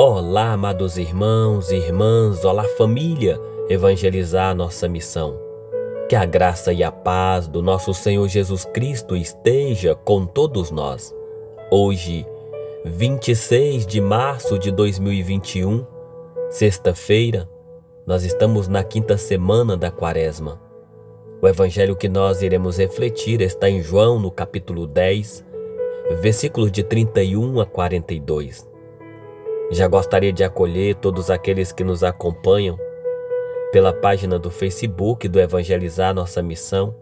Olá, amados irmãos e irmãs, olá, família, evangelizar nossa missão. Que a graça e a paz do nosso Senhor Jesus Cristo esteja com todos nós. Hoje, 26 de março de 2021, sexta-feira, nós estamos na quinta semana da Quaresma. O evangelho que nós iremos refletir está em João, no capítulo 10, versículos de 31 a 42. Já gostaria de acolher todos aqueles que nos acompanham pela página do Facebook do Evangelizar Nossa Missão,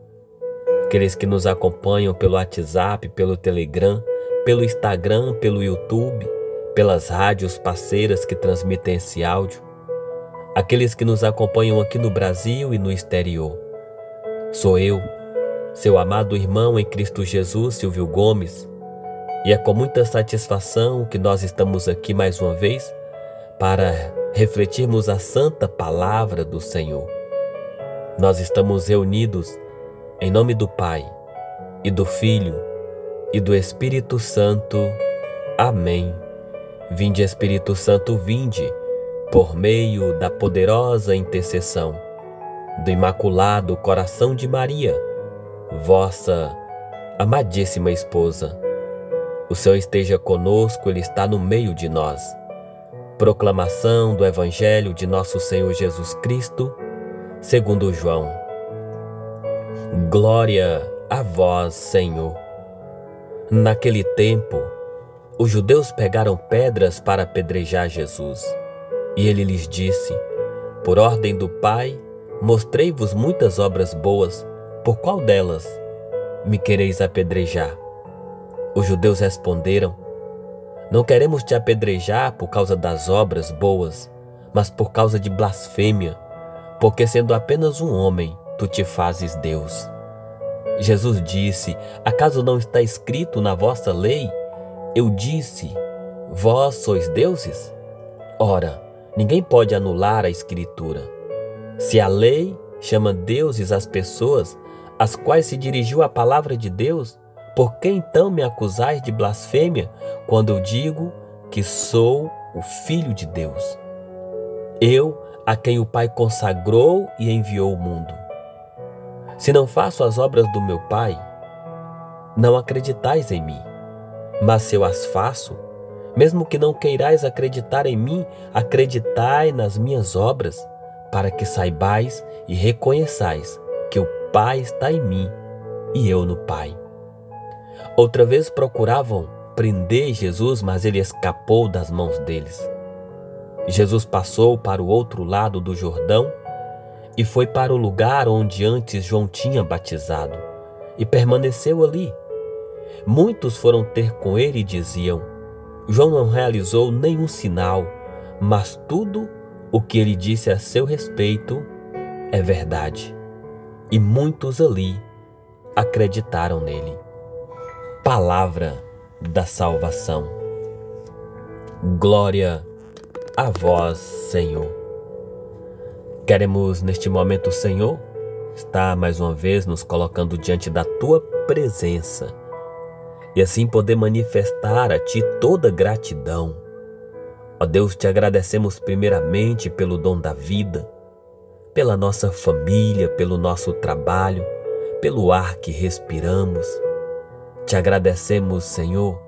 aqueles que nos acompanham pelo WhatsApp, pelo Telegram, pelo Instagram, pelo YouTube, pelas rádios parceiras que transmitem esse áudio, aqueles que nos acompanham aqui no Brasil e no exterior. Sou eu, seu amado irmão em Cristo Jesus, Silvio Gomes, e é com muita satisfação que nós estamos aqui mais uma vez para refletirmos a santa palavra do Senhor. Nós estamos reunidos em nome do Pai e do Filho e do Espírito Santo. Amém. Vinde, Espírito Santo, vinde, por meio da poderosa intercessão do Imaculado Coração de Maria, vossa amadíssima esposa o Senhor esteja conosco, Ele está no meio de nós. Proclamação do Evangelho de Nosso Senhor Jesus Cristo, segundo João. Glória a vós, Senhor. Naquele tempo, os judeus pegaram pedras para apedrejar Jesus. E ele lhes disse: Por ordem do Pai, mostrei-vos muitas obras boas, por qual delas me quereis apedrejar? Os judeus responderam: Não queremos te apedrejar por causa das obras boas, mas por causa de blasfêmia, porque sendo apenas um homem, tu te fazes Deus. Jesus disse: Acaso não está escrito na vossa lei? Eu disse: Vós sois deuses? Ora, ninguém pode anular a Escritura. Se a lei chama deuses as pessoas às quais se dirigiu a palavra de Deus, por que então me acusais de blasfêmia quando eu digo que sou o Filho de Deus? Eu, a quem o Pai consagrou e enviou ao mundo. Se não faço as obras do meu Pai, não acreditais em mim. Mas se eu as faço, mesmo que não queirais acreditar em mim, acreditai nas minhas obras, para que saibais e reconheçais que o Pai está em mim e eu no Pai. Outra vez procuravam prender Jesus, mas ele escapou das mãos deles. Jesus passou para o outro lado do Jordão e foi para o lugar onde antes João tinha batizado e permaneceu ali. Muitos foram ter com ele e diziam: João não realizou nenhum sinal, mas tudo o que ele disse a seu respeito é verdade. E muitos ali acreditaram nele palavra da salvação. Glória a vós, Senhor. Queremos neste momento, Senhor, estar mais uma vez nos colocando diante da tua presença e assim poder manifestar a ti toda gratidão. Ó Deus, te agradecemos primeiramente pelo dom da vida, pela nossa família, pelo nosso trabalho, pelo ar que respiramos te agradecemos, Senhor,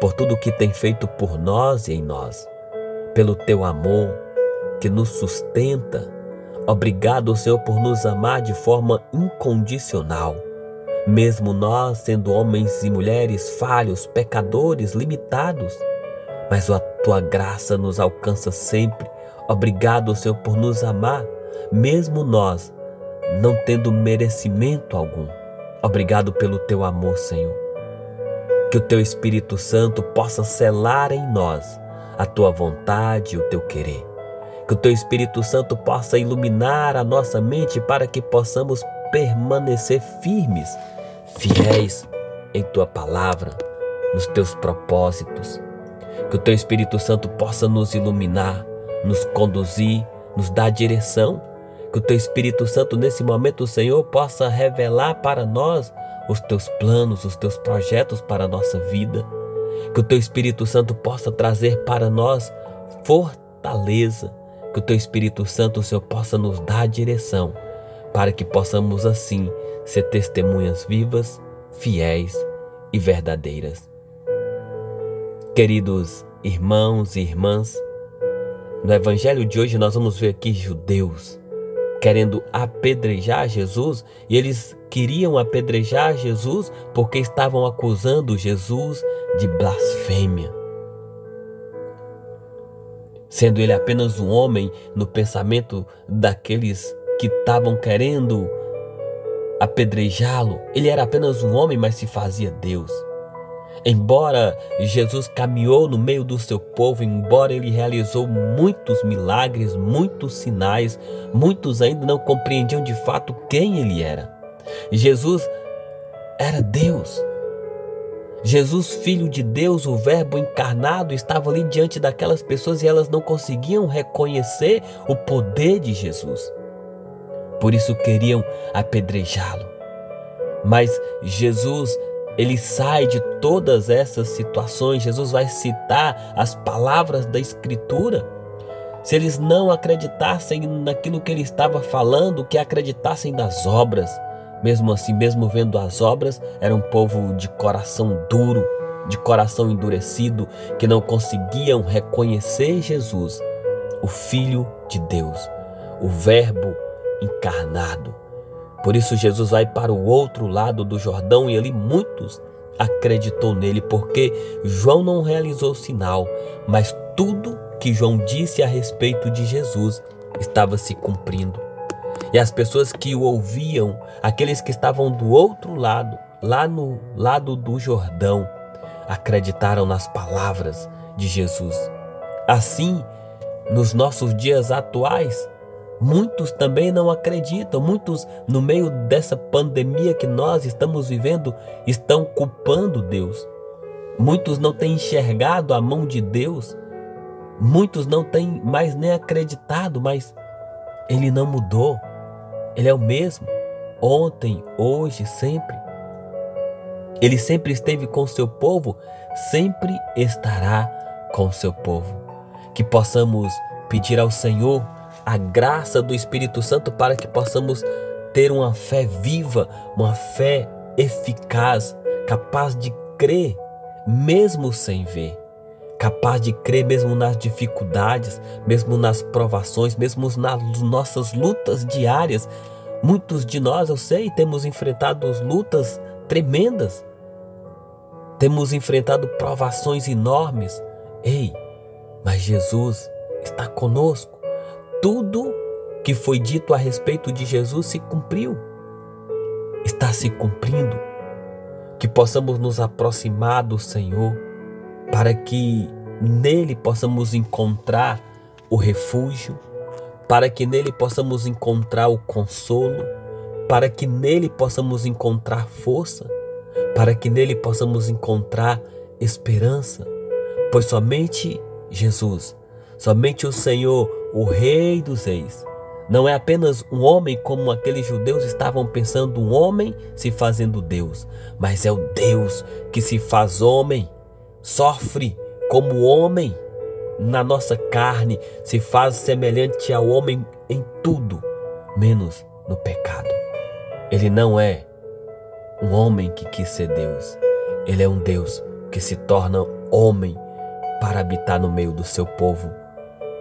por tudo que tem feito por nós e em nós, pelo teu amor que nos sustenta. Obrigado, Senhor, por nos amar de forma incondicional. Mesmo nós sendo homens e mulheres falhos, pecadores, limitados, mas a tua graça nos alcança sempre. Obrigado, Senhor, por nos amar, mesmo nós não tendo merecimento algum. Obrigado pelo teu amor, Senhor. Que o teu Espírito Santo possa selar em nós a tua vontade e o teu querer. Que o teu Espírito Santo possa iluminar a nossa mente para que possamos permanecer firmes, fiéis em tua palavra, nos teus propósitos. Que o teu Espírito Santo possa nos iluminar, nos conduzir, nos dar direção. Que o teu Espírito Santo nesse momento, Senhor, possa revelar para nós os teus planos, os teus projetos para a nossa vida. Que o teu Espírito Santo possa trazer para nós fortaleza, que o Teu Espírito Santo, Senhor, possa nos dar direção para que possamos assim ser testemunhas vivas, fiéis e verdadeiras. Queridos irmãos e irmãs, no Evangelho de hoje nós vamos ver aqui judeus querendo apedrejar Jesus e eles queriam apedrejar Jesus porque estavam acusando Jesus de blasfêmia. Sendo ele apenas um homem no pensamento daqueles que estavam querendo apedrejá-lo, ele era apenas um homem, mas se fazia Deus. Embora Jesus caminhou no meio do seu povo, embora ele realizou muitos milagres, muitos sinais, muitos ainda não compreendiam de fato quem ele era. Jesus era Deus. Jesus, filho de Deus, o Verbo encarnado, estava ali diante daquelas pessoas e elas não conseguiam reconhecer o poder de Jesus. Por isso queriam apedrejá-lo. Mas Jesus ele sai de todas essas situações. Jesus vai citar as palavras da Escritura. Se eles não acreditassem naquilo que ele estava falando, que acreditassem nas obras. Mesmo assim, mesmo vendo as obras, era um povo de coração duro, de coração endurecido, que não conseguiam reconhecer Jesus, o Filho de Deus, o Verbo encarnado. Por isso Jesus vai para o outro lado do Jordão e ali muitos acreditou nele, porque João não realizou sinal, mas tudo que João disse a respeito de Jesus estava se cumprindo. E as pessoas que o ouviam, aqueles que estavam do outro lado, lá no lado do Jordão, acreditaram nas palavras de Jesus. Assim, nos nossos dias atuais, Muitos também não acreditam, muitos, no meio dessa pandemia que nós estamos vivendo, estão culpando Deus. Muitos não têm enxergado a mão de Deus, muitos não têm mais nem acreditado, mas Ele não mudou, Ele é o mesmo, ontem, hoje, sempre. Ele sempre esteve com seu povo, sempre estará com seu povo. Que possamos pedir ao Senhor a graça do Espírito Santo para que possamos ter uma fé viva, uma fé eficaz, capaz de crer mesmo sem ver, capaz de crer mesmo nas dificuldades, mesmo nas provações, mesmo nas nossas lutas diárias. Muitos de nós, eu sei, temos enfrentado lutas tremendas, temos enfrentado provações enormes. Ei, mas Jesus está conosco tudo que foi dito a respeito de Jesus se cumpriu, está se cumprindo. Que possamos nos aproximar do Senhor para que nele possamos encontrar o refúgio, para que nele possamos encontrar o consolo, para que nele possamos encontrar força, para que nele possamos encontrar esperança, pois somente Jesus, somente o Senhor o Rei dos Reis. Não é apenas um homem como aqueles judeus estavam pensando, um homem se fazendo Deus, mas é o Deus que se faz homem, sofre como homem na nossa carne, se faz semelhante ao homem em tudo, menos no pecado. Ele não é um homem que quis ser Deus, ele é um Deus que se torna homem para habitar no meio do seu povo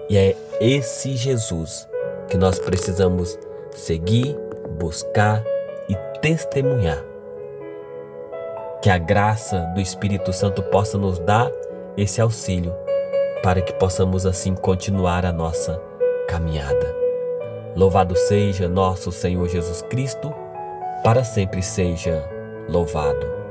e é esse Jesus que nós precisamos seguir, buscar e testemunhar. Que a graça do Espírito Santo possa nos dar esse auxílio para que possamos assim continuar a nossa caminhada. Louvado seja nosso Senhor Jesus Cristo, para sempre seja louvado.